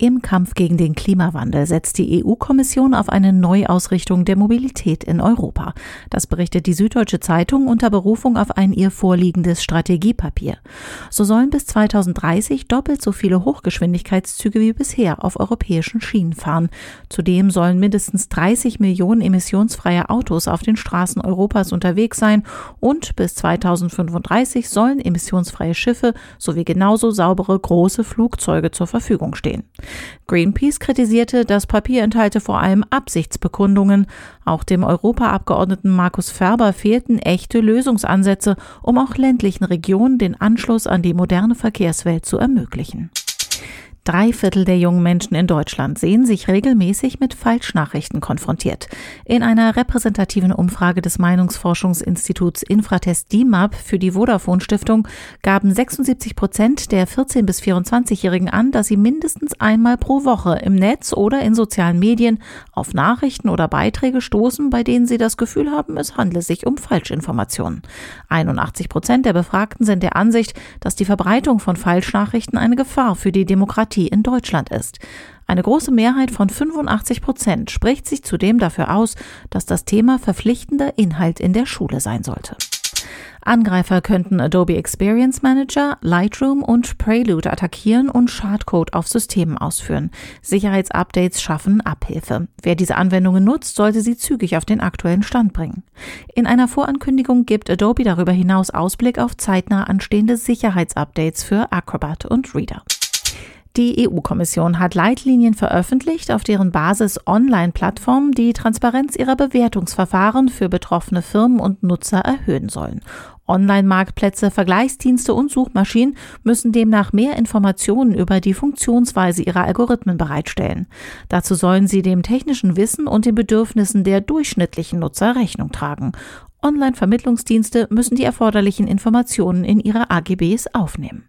Im Kampf gegen den Klimawandel setzt die EU-Kommission auf eine Neuausrichtung der Mobilität in Europa. Das berichtet die Süddeutsche Zeitung unter Berufung auf ein ihr vorliegendes Strategiepapier. So sollen bis 2030 doppelt so viele Hochgeschwindigkeitszüge wie bisher auf europäischen Schienen fahren. Zudem sollen mindestens 30 Millionen emissionsfreie Autos auf den Straßen Europas unterwegs sein und bis 2035 sollen emissionsfreie Schiffe sowie genauso saubere große Flugzeuge zur Verfügung stehen. Greenpeace kritisierte, das Papier enthalte vor allem Absichtsbekundungen. Auch dem Europaabgeordneten Markus Ferber fehlten echte Lösungsansätze, um auch ländlichen Regionen den Anschluss an die moderne Verkehrswelt zu ermöglichen. Drei Viertel der jungen Menschen in Deutschland sehen sich regelmäßig mit Falschnachrichten konfrontiert. In einer repräsentativen Umfrage des Meinungsforschungsinstituts Infratest DIMAP für die Vodafone Stiftung gaben 76 Prozent der 14- bis 24-Jährigen an, dass sie mindestens einmal pro Woche im Netz oder in sozialen Medien auf Nachrichten oder Beiträge stoßen, bei denen sie das Gefühl haben, es handle sich um Falschinformationen. 81 Prozent der Befragten sind der Ansicht, dass die Verbreitung von Falschnachrichten eine Gefahr für die Demokratie Demokratie in Deutschland ist. Eine große Mehrheit von 85 Prozent spricht sich zudem dafür aus, dass das Thema verpflichtender Inhalt in der Schule sein sollte. Angreifer könnten Adobe Experience Manager, Lightroom und Prelude attackieren und Schadcode auf Systemen ausführen. Sicherheitsupdates schaffen Abhilfe. Wer diese Anwendungen nutzt, sollte sie zügig auf den aktuellen Stand bringen. In einer Vorankündigung gibt Adobe darüber hinaus Ausblick auf zeitnah anstehende Sicherheitsupdates für Acrobat und Reader. Die EU-Kommission hat Leitlinien veröffentlicht, auf deren Basis Online-Plattformen die Transparenz ihrer Bewertungsverfahren für betroffene Firmen und Nutzer erhöhen sollen. Online-Marktplätze, Vergleichsdienste und Suchmaschinen müssen demnach mehr Informationen über die Funktionsweise ihrer Algorithmen bereitstellen. Dazu sollen sie dem technischen Wissen und den Bedürfnissen der durchschnittlichen Nutzer Rechnung tragen. Online-Vermittlungsdienste müssen die erforderlichen Informationen in ihre AGBs aufnehmen.